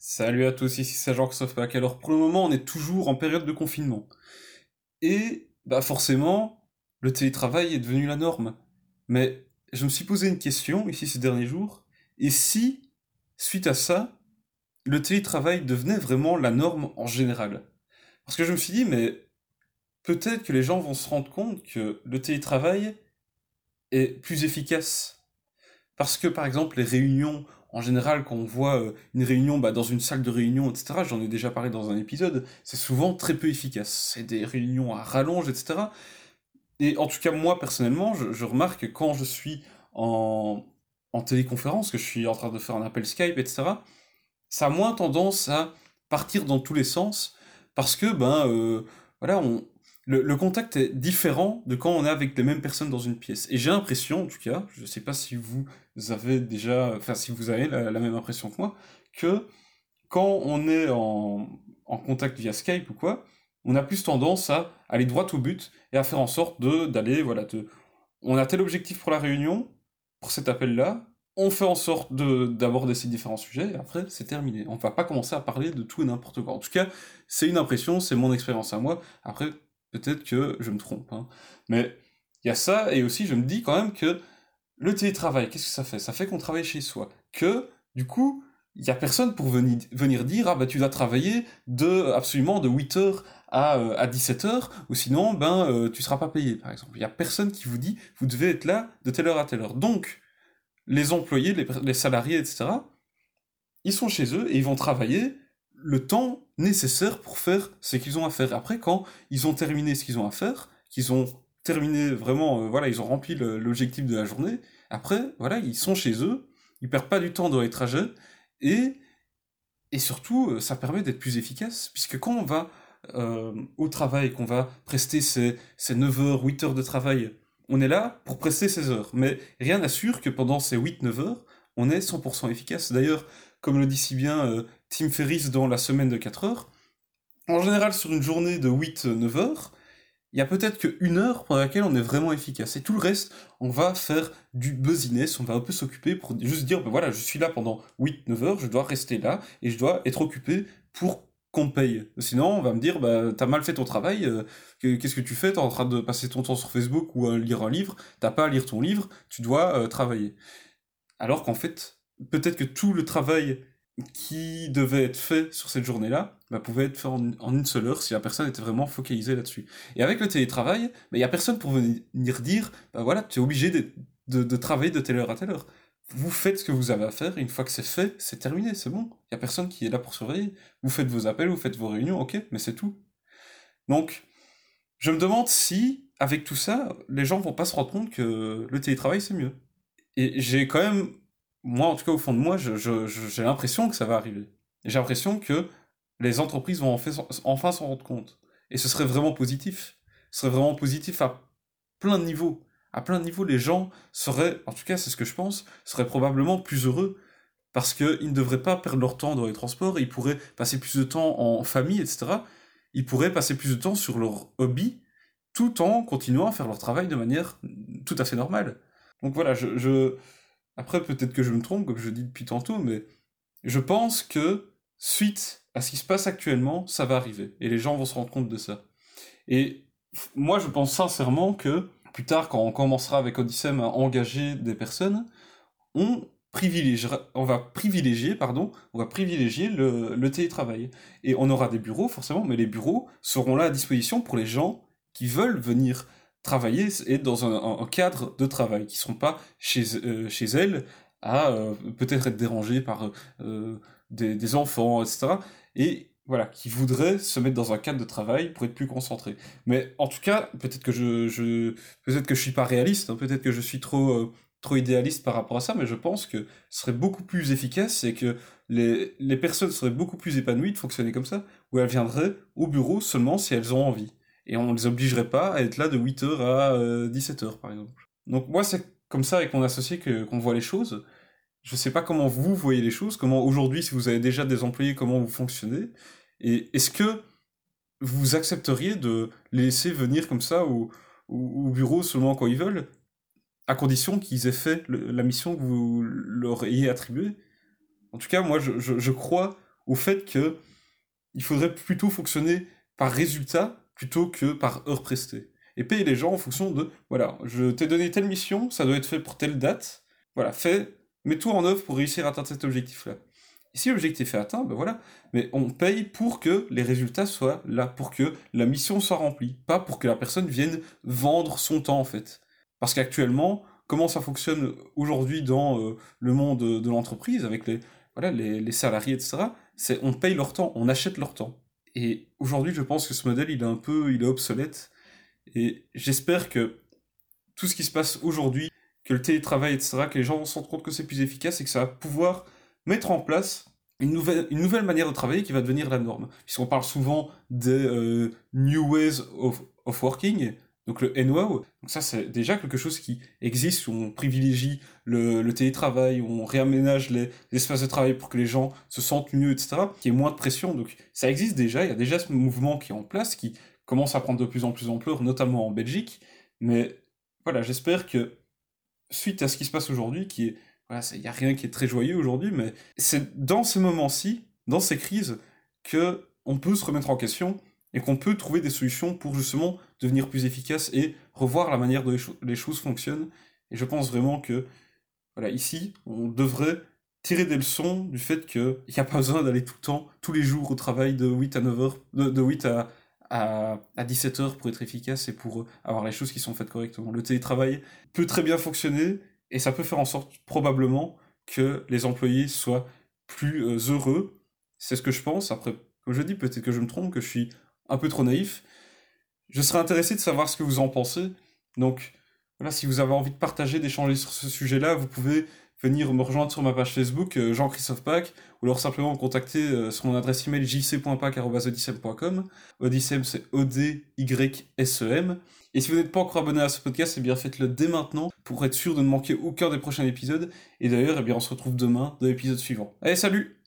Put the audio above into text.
Salut à tous, ici c'est Jean Pack. Alors pour le moment, on est toujours en période de confinement. Et bah forcément, le télétravail est devenu la norme. Mais je me suis posé une question ici ces derniers jours. Et si, suite à ça, le télétravail devenait vraiment la norme en général? Parce que je me suis dit, mais peut-être que les gens vont se rendre compte que le télétravail est plus efficace. Parce que par exemple, les réunions en général, quand on voit euh, une réunion bah, dans une salle de réunion, etc., j'en ai déjà parlé dans un épisode, c'est souvent très peu efficace. C'est des réunions à rallonge, etc. Et en tout cas, moi, personnellement, je, remarque que quand je suis en, téléconférence, que je suis en train de faire un appel Skype, etc., ça a moins tendance à partir dans tous les sens, parce que, ben, euh, voilà, on, le, contact est différent de quand on est avec les mêmes personnes dans une pièce. Et j'ai l'impression, en tout cas, je ne sais pas si vous avez déjà, enfin si vous avez la, même impression que moi, que quand on est en, contact via Skype ou quoi, on a plus tendance à aller droit au but et à faire en sorte de d'aller, voilà, de, on a tel objectif pour la réunion, pour cet appel-là, on fait en sorte d'aborder ces différents sujets, et après, c'est terminé. On va pas commencer à parler de tout et n'importe quoi. En tout cas, c'est une impression, c'est mon expérience à moi. Après, Peut-être que je me trompe. Hein. Mais il y a ça, et aussi je me dis quand même que le télétravail, qu'est-ce que ça fait? Ça fait qu'on travaille chez soi. Que, du coup, il n'y a personne pour venir, venir dire ah bah tu dois travailler de absolument de 8h à, euh, à 17h ou sinon ben euh, tu seras pas payé par exemple. Il n'y a personne qui vous dit vous devez être là de telle heure à telle heure. Donc les employés, les, les salariés, etc. Ils sont chez eux et ils vont travailler le temps nécessaire pour faire ce qu'ils ont à faire. Après, quand ils ont terminé ce qu'ils ont à faire, qu'ils ont terminé vraiment, euh, voilà, ils ont rempli l'objectif de la journée, après, voilà, ils sont chez eux, ils perdent pas du temps dans les trajets, et, et surtout, euh, ça permet d'être plus efficace, puisque quand on va euh, au travail, qu'on va prester ces, ces 9 heures, 8 heures de travail, on est là pour prester ces heures. Mais rien n'assure que pendant ces 8-9 heures, on est 100% efficace. D'ailleurs, comme le dit si bien Tim Ferriss dans la semaine de 4 heures. En général, sur une journée de 8-9 heures, il y a peut-être qu'une heure pendant laquelle on est vraiment efficace. Et tout le reste, on va faire du buzziness, on va un peu s'occuper pour juste dire, ben voilà, je suis là pendant 8-9 heures, je dois rester là, et je dois être occupé pour qu'on paye. Sinon, on va me dire, bah, t'as mal fait ton travail, euh, qu'est-ce que tu fais? T'es en train de passer ton temps sur Facebook ou à lire un livre, t'as pas à lire ton livre, tu dois euh, travailler. Alors qu'en fait, peut-être que tout le travail qui devait être fait sur cette journée-là bah, pouvait être fait en, une seule heure si la personne était vraiment focalisée là-dessus. Et avec le télétravail, il bah, n'y a personne pour venir dire, bah voilà, tu es obligé de, de, travailler de telle heure à telle heure. Vous faites ce que vous avez à faire, une fois que c'est fait, c'est terminé, c'est bon. Il n'y a personne qui est là pour surveiller. Vous faites vos appels, vous faites vos réunions, ok, mais c'est tout. Donc, je me demande si, avec tout ça, les gens vont pas se rendre compte que le télétravail, c'est mieux. Et j'ai quand même moi, en tout cas, au fond de moi, j'ai l'impression que ça va arriver. J'ai l'impression que les entreprises vont enfin s'en rendre compte. Et ce serait vraiment positif. Ce serait vraiment positif à plein de niveaux. À plein de niveaux, les gens seraient, en tout cas, c'est ce que je pense, seraient probablement plus heureux. Parce qu'ils ne devraient pas perdre leur temps dans les transports, ils pourraient passer plus de temps en famille, etc. Ils pourraient passer plus de temps sur leur hobby, tout en continuant à faire leur travail de manière tout à fait normale. Donc voilà, je après, peut-être que je me trompe, comme je dis depuis tantôt, mais je pense que suite à ce qui se passe actuellement, ça va arriver. Et les gens vont se rendre compte de ça. Et moi, je pense sincèrement que plus tard, quand on commencera avec Odyssem à engager des personnes, on privilégiera, on va privilégier, pardon, on va privilégier le, le, télétravail. Et on aura des bureaux, forcément, mais les bureaux seront là à disposition pour les gens qui veulent venir travailler et dans un, cadre de travail, qui ne seront pas chez, euh, chez elles à euh, peut-être être dérangées par euh, des, enfants, etc. Et voilà, qui voudraient se mettre dans un cadre de travail pour être plus concentrés. Mais en tout cas, peut-être que je, je je suis pas réaliste, hein, peut-être que je suis trop trop idéaliste par rapport à ça, mais je pense que ce serait beaucoup plus efficace et que les, les personnes seraient beaucoup plus épanouies de fonctionner comme ça, où elles viendraient au bureau seulement si elles ont envie et on les obligerait pas à être là de 8h à 17h euh, par exemple. Donc moi c'est comme ça avec mon associé que qu'on voit les choses. Je sais pas comment vous voyez les choses, comment aujourd'hui si vous avez déjà des employés comment vous fonctionnez et est-ce que vous accepteriez de les laisser venir comme ça au, au, bureau seulement quand ils veulent à condition qu'ils aient fait la mission que vous leur ayez attribuée? En tout cas, moi, je, je, je crois au fait que il faudrait plutôt fonctionner par résultat plutôt que par heure prestée. Et payer les gens en fonction de, voilà, je t'ai donné telle mission, ça doit être fait pour telle date, voilà, fais, mets tout en œuvre pour réussir à atteindre cet objectif-là. Et si l'objectif est atteint, ben voilà, mais on paye pour que les résultats soient là, pour que la mission soit remplie, pas pour que la personne vienne vendre son temps en fait. Parce qu'actuellement, comment ça fonctionne aujourd'hui dans euh, le monde de, l'entreprise avec les, voilà, les, les salariés, etc., c'est on paye leur temps, on achète leur temps. Et aujourd'hui, je pense que ce modèle, il est un peu, il est obsolète. Et j'espère que tout ce qui se passe aujourd'hui, que le télétravail, etc., que les gens se rendent compte que c'est plus efficace et que ça va pouvoir mettre en place une nouvelle, une nouvelle manière de travailler qui va devenir la norme. Puisqu'on parle souvent des euh, New Ways of Working, donc le NWOW, ça c'est déjà quelque chose qui existe, où on privilégie le, télétravail, où on réaménage les, espaces de travail pour que les gens se sentent mieux, etc., qui est moins de pression. Donc ça existe déjà, il y a déjà ce mouvement qui est en place, qui commence à prendre de plus en plus d'ampleur, notamment en Belgique. Mais voilà, j'espère que suite à ce qui se passe aujourd'hui, qui est... Voilà, il n'y a rien qui est très joyeux aujourd'hui, mais c'est dans ces moments-ci, dans ces crises, que on peut se remettre en question et qu'on peut trouver des solutions pour justement devenir plus efficace et revoir la manière dont les, choses fonctionnent. Et je pense vraiment que, voilà, ici, on devrait tirer des leçons du fait qu'il n'y a pas besoin d'aller tout le temps, tous les jours au travail de 8 à 9 heures, de, 8 à, à, à 17 heures pour être efficace et pour avoir les choses qui sont faites correctement. Le télétravail peut très bien fonctionner et ça peut faire en sorte probablement que les employés soient plus euh, heureux. C'est ce que je pense. Après, comme je dis, peut-être que je me trompe, que je suis un peu trop naïf. Je serais intéressé de savoir ce que vous en pensez. Donc, voilà, si vous avez envie de partager, d'échanger sur ce sujet-là, vous pouvez venir me rejoindre sur ma page Facebook, euh, Jean-Christophe Pack, ou alors simplement me contacter euh, sur mon adresse email jc.pack.odysem.com. Odysem, c'est O-D-Y-S-E-M. Et si vous n'êtes pas encore abonné à ce podcast, eh bien faites-le dès maintenant pour être sûr de ne manquer aucun des prochains épisodes. Et d'ailleurs, eh bien on se retrouve demain dans l'épisode suivant. Allez, salut